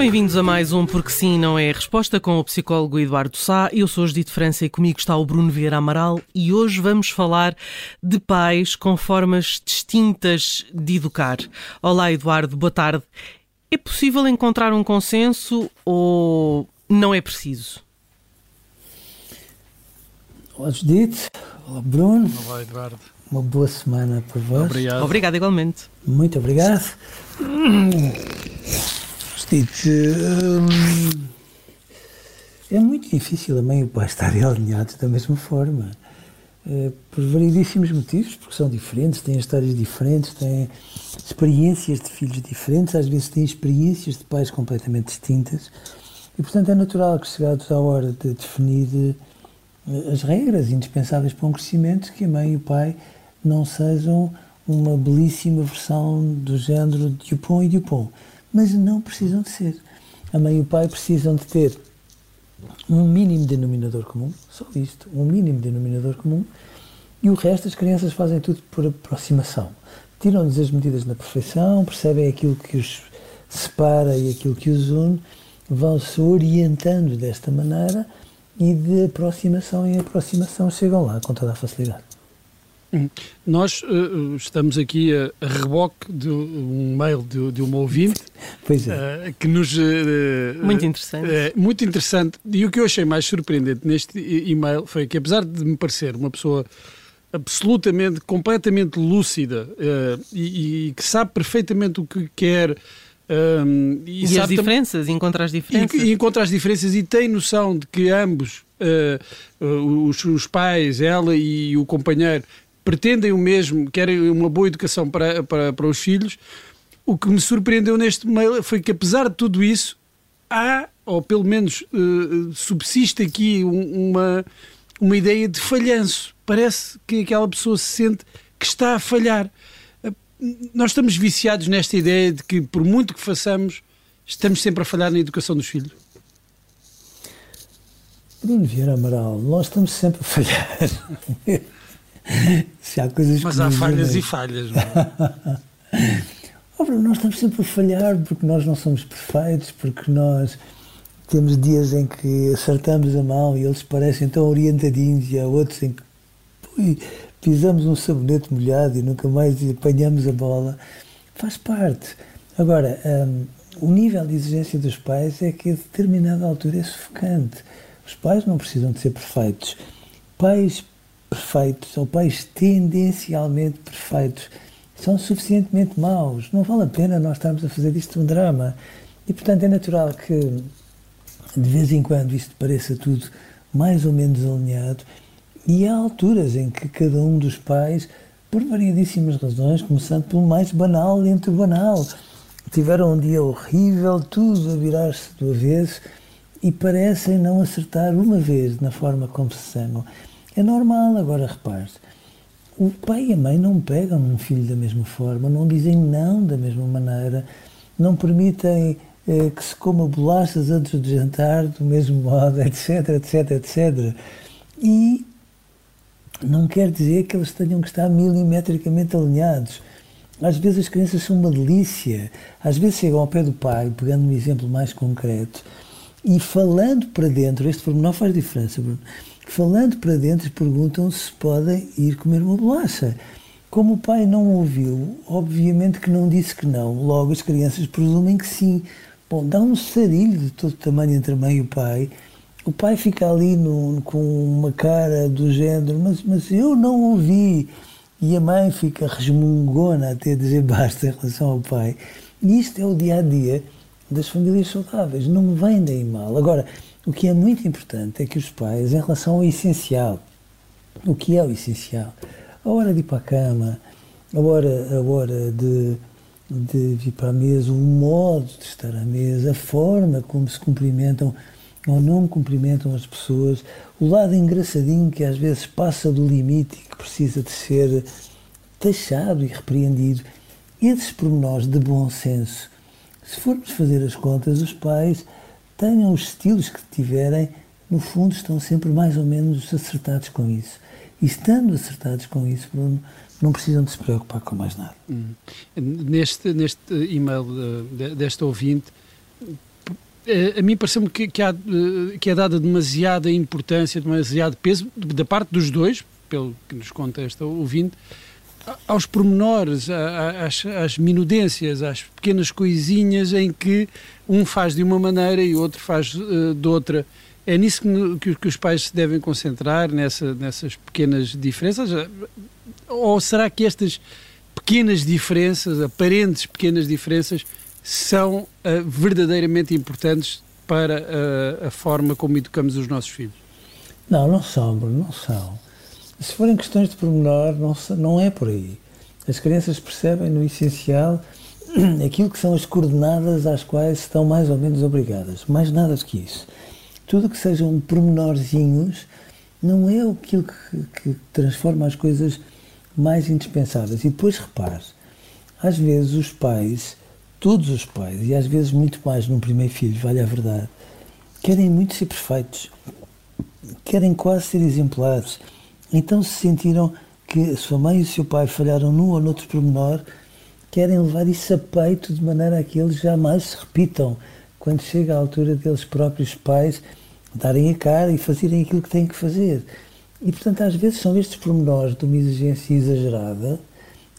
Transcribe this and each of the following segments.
Bem-vindos a mais um Porque Sim Não É a Resposta com o psicólogo Eduardo Sá. Eu sou o Judito França e comigo está o Bruno Vieira Amaral e hoje vamos falar de pais com formas distintas de educar. Olá Eduardo, boa tarde. É possível encontrar um consenso ou não é preciso? Olá Judite, olá Bruno. Olá Eduardo. Uma boa semana para vós. Obrigado. Obrigado igualmente. Muito obrigado. Hum, é muito difícil a mãe e o pai estarem alinhados da mesma forma. Eh, por variedíssimos motivos, porque são diferentes, têm histórias diferentes, têm experiências de filhos diferentes, às vezes têm experiências de pais completamente distintas. E, portanto, é natural que, chegados à hora de definir eh, as regras indispensáveis para um crescimento, que a mãe e o pai não sejam uma belíssima versão do género Dupont e Dupont. Mas não precisam de ser. A mãe e o pai precisam de ter um mínimo denominador comum, só isto, um mínimo denominador comum, e o resto as crianças fazem tudo por aproximação. Tiram-lhes as medidas na perfeição, percebem aquilo que os separa e aquilo que os une, vão se orientando desta maneira e de aproximação em aproximação chegam lá com toda a facilidade. Nós uh, estamos aqui a, a, reboque de um mail de, de uma ouvinte é. uh, que nos. Uh, muito interessante. muito interessante. E o que eu achei mais surpreendente neste e-mail foi que, apesar de me parecer uma pessoa absolutamente, completamente lúcida e, e, que sabe perfeitamente o que quer. Um, e, e as diferenças, encontra as diferenças. E, e encontra as diferenças e tem noção de que ambos, os, os pais, ela e o companheiro, pretendem o mesmo, querem uma boa educação para, para, para os filhos. O que me surpreendeu neste mail foi que, apesar de tudo isso, há, ou pelo menos uh, subsiste aqui um, uma, uma ideia de falhanço. Parece que aquela pessoa se sente que está a falhar. Uh, nós estamos viciados nesta ideia de que, por muito que façamos, estamos sempre a falhar na educação dos filhos. Bruno Vieira Amaral, nós estamos sempre a falhar. Se há coisas Mas há falhas e falhas, não é? oh, nós estamos sempre a falhar porque nós não somos perfeitos, porque nós temos dias em que acertamos a mão e eles parecem tão orientadinhos e há outros em que ui, pisamos um sabonete molhado e nunca mais apanhamos a bola. Faz parte. Agora, um, o nível de exigência dos pais é que a determinada altura é sufocante. Os pais não precisam de ser perfeitos. Pais perfeitos, ou pais tendencialmente perfeitos, são suficientemente maus. Não vale a pena nós estarmos a fazer isto um drama. E, portanto, é natural que de vez em quando isto pareça tudo mais ou menos alinhado. E há alturas em que cada um dos pais, por variedíssimas razões, começando pelo mais banal entre o banal, tiveram um dia horrível, tudo a virar-se do avesso e parecem não acertar uma vez na forma como se amam. É normal, agora repare o pai e a mãe não pegam um filho da mesma forma, não dizem não da mesma maneira, não permitem eh, que se coma bolachas antes de jantar do mesmo modo, etc, etc, etc. E não quer dizer que eles tenham que estar milimetricamente alinhados. Às vezes as crianças são uma delícia. Às vezes chegam ao pé do pai, pegando um exemplo mais concreto, e falando para dentro, este pormenor faz diferença, Bruno falando para dentro, perguntam se podem ir comer uma bolacha. Como o pai não ouviu, obviamente que não disse que não. Logo as crianças presumem que sim. Bom, dá um sarilho de todo tamanho entre a mãe e o pai. O pai fica ali no, com uma cara do género, mas, mas eu não ouvi. e a mãe fica resmungona até dizer basta em relação ao pai. E isto é o dia a dia das famílias saudáveis, não vem daí mal. Agora, o que é muito importante é que os pais, em relação ao essencial, o que é o essencial? A hora de ir para a cama, a hora, a hora de, de vir para a mesa, o modo de estar à mesa, a forma como se cumprimentam ou não cumprimentam as pessoas, o lado engraçadinho que às vezes passa do limite e que precisa de ser taxado e repreendido. Esses pormenores de bom senso, se formos fazer as contas, os pais, tenham os estilos que tiverem, no fundo estão sempre mais ou menos acertados com isso. E estando acertados com isso, Bruno, não precisam de se preocupar com mais nada. Hum. Neste, neste e-mail de, desta ouvinte, eh, a mim parece-me que, que, eh, que é dada demasiada importância, demasiado peso da parte dos dois, pelo que nos conta esta ouvinte, aos pormenores, às, minudências, às pequenas coisinhas em que um faz de uma maneira e o outro faz uh, de outra. É nisso que, que, os pais se devem concentrar, nessa, nessas pequenas diferenças? Ou será que estas pequenas diferenças, aparentes pequenas diferenças, são uh, verdadeiramente importantes para uh, a forma como educamos os nossos filhos? Não, não são, Bruno, não são. Se forem questões de pormenor, não, não é por aí. As crianças percebem no essencial aquilo que são as coordenadas às quais estão mais ou menos obrigadas. Mais nada do que isso. Tudo que sejam pormenorzinhos não é aquilo que, que transforma as coisas mais indispensáveis. E depois repare, às vezes os pais, todos os pais, e às vezes muito mais num primeiro filho, vale a verdade, querem muito ser perfeitos, querem quase ser exemplares. Então se sentiram que a sua mãe e o seu pai falharam num ou noutro pormenor, querem levar isso a peito de maneira a que eles jamais se repitam quando chega a altura deles próprios pais darem a cara e fazerem aquilo que têm que fazer. E, portanto, às vezes são estes pormenores de uma exigência exagerada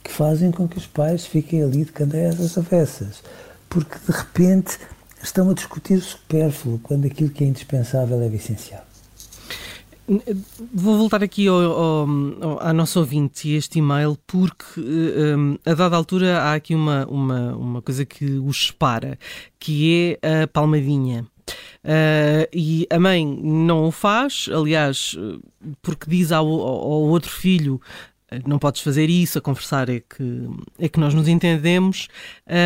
que fazem com que os pais fiquem ali de candeias avessas, porque de repente estão a discutir o supérfluo quando aquilo que é indispensável é essencial. Vou voltar aqui ao, ao, à nossa ouvinte e este e-mail, porque um, a dada altura há aqui uma, uma, uma coisa que os separa, que é a palmadinha. Uh, e a mãe não o faz, aliás, porque diz ao, ao outro filho não podes fazer isso, a conversar é que, é que nós nos entendemos,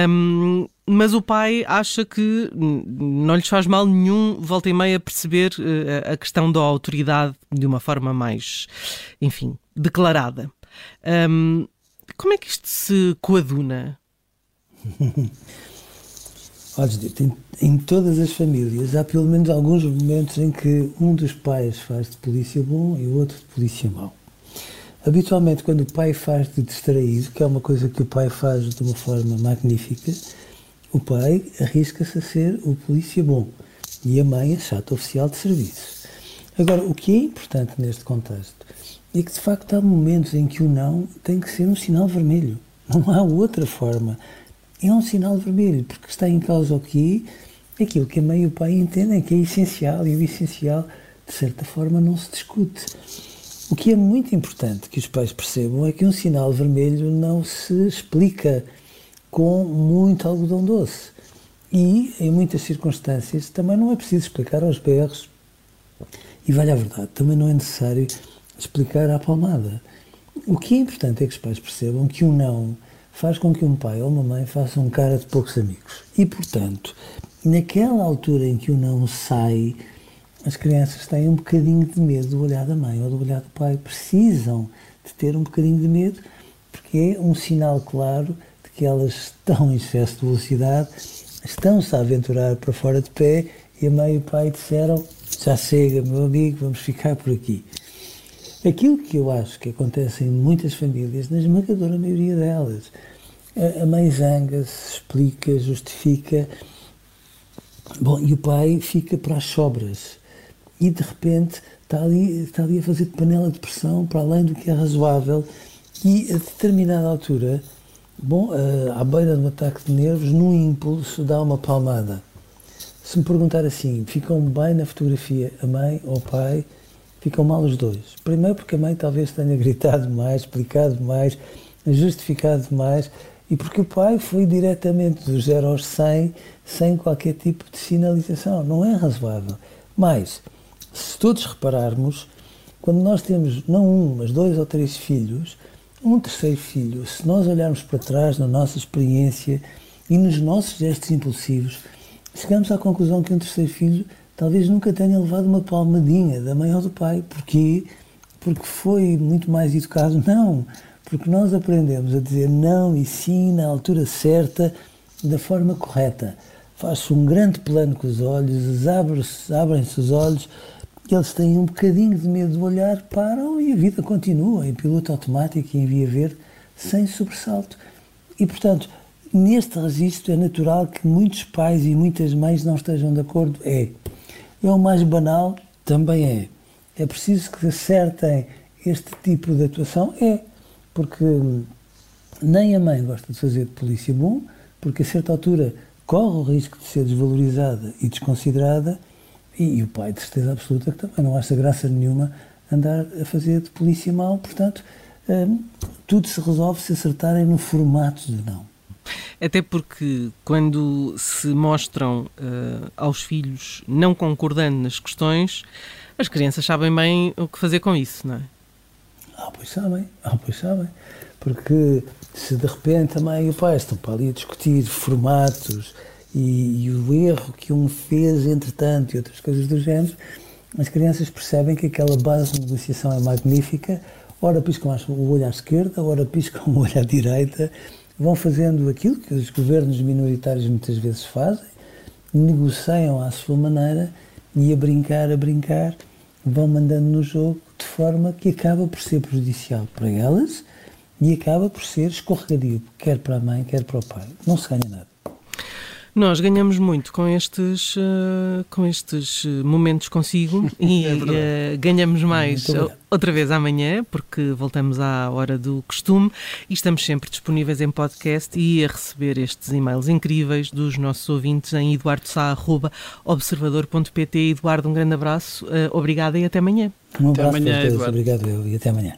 um, mas o pai acha que não lhes faz mal nenhum, volta e meia, perceber uh, a questão da autoridade de uma forma mais, enfim, declarada. Um, como é que isto se coaduna? Olha, em, todas as famílias há pelo menos alguns momentos em que um dos pais faz de polícia bom e o outro de polícia mau. Habitualmente, quando o pai faz de distraído, que é uma coisa que o pai faz de uma forma magnífica, o pai arrisca-se a ser o polícia bom e a mãe a chata oficial de serviço. Agora, o que é importante neste contexto é que, de facto, há momentos em que o não tem que ser um sinal vermelho. Não há outra forma. É um sinal vermelho, porque está em causa aqui aquilo que a mãe e o pai entendem que é essencial e o essencial, de certa forma, não se discute. O que é muito importante que os pais percebam é que um sinal vermelho não se explica com muito algodão doce. E, em muitas circunstâncias, também não é preciso explicar aos berros. E vale a verdade, também não é necessário explicar à palmada. O que é importante é que os pais percebam que o um não faz com que um pai ou uma mãe façam cara de poucos amigos. E, portanto, naquela altura em que o não sai, as crianças têm um bocadinho de medo do olhar da mãe ou do olhar do pai. Precisam de ter um bocadinho de medo, porque é um sinal claro que elas estão em excesso de velocidade, estão-se a aventurar para fora de pé e a mãe e o pai disseram: já chega, meu amigo, vamos ficar por aqui. Aquilo que eu acho que acontece em muitas famílias, na esmagadora maioria delas, a mãe zanga-se, explica, justifica, bom, e o pai fica para as sobras e de repente está ali, está ali a fazer de panela de pressão para além do que é razoável e a determinada altura, bom, à beira de um ataque de nervos, num impulso dá uma palmada. Se me perguntar assim, ficam bem na fotografia a mãe ou o pai, ficam mal os dois. Primeiro porque a mãe talvez tenha gritado mais, explicado mais, justificado mais, e porque o pai foi diretamente dos 0 aos 100 sem qualquer tipo de sinalização. Não é razoável. Mas, se todos repararmos, quando nós temos não um, mas dois ou três filhos, um terceiro filho, se nós olharmos para trás na nossa experiência e nos nossos gestos impulsivos, chegamos à conclusão que um terceiro filho talvez nunca tenha levado uma palmadinha da mãe ou do pai. Porquê? Porque foi muito mais educado? Não. Porque nós aprendemos a dizer não e sim na altura certa, da forma correta. Faz-se um grande plano com os olhos, abrem-se abrem os olhos, eles têm um bocadinho de medo de olhar, param e a vida continua em piloto automático e em via verde, sem sobressalto. E, portanto, neste registro é natural que muitos pais e muitas mães não estejam de acordo. É. É o mais banal? Também é. É preciso que acertem este tipo de atuação? É. Porque nem a mãe gosta de fazer de polícia bom, porque a certa altura corre o risco de ser desvalorizada e desconsiderada, e, e o pai, de certeza absoluta, que também não acha graça nenhuma andar a fazer de polícia mal. Portanto, hum, tudo se resolve se acertarem no formato de não. Até porque quando se mostram uh, aos filhos não concordando nas questões, as crianças sabem bem o que fazer com isso, não é? Ah, pois sabem, ah, pois sabem. Porque se de repente a mãe e o pai estão para ali a discutir formatos e, e o erro que um fez entretanto e outras coisas do género, as crianças percebem que aquela base de negociação é magnífica, ora piscam o olho à esquerda, ora piscam o olho à direita, vão fazendo aquilo que os governos minoritários muitas vezes fazem, negociam à sua maneira e a brincar, a brincar, vão mandando no jogo de forma que acaba por ser prejudicial para elas e acaba por ser escorregadio, quer para a mãe, quer para o pai. Não se ganha nada. Nós ganhamos muito com estes, uh, com estes eh, momentos consigo e é uh, ganhamos mais outra vez amanhã, porque voltamos à hora do costume e estamos sempre disponíveis em podcast e a receber estes e-mails incríveis dos nossos ouvintes em eduardosá.observador.pt. Eduardo, um grande abraço, uh, obrigada e até amanhã. Um abraço até amanhã, Eduardo. Obrigado eu, e até amanhã.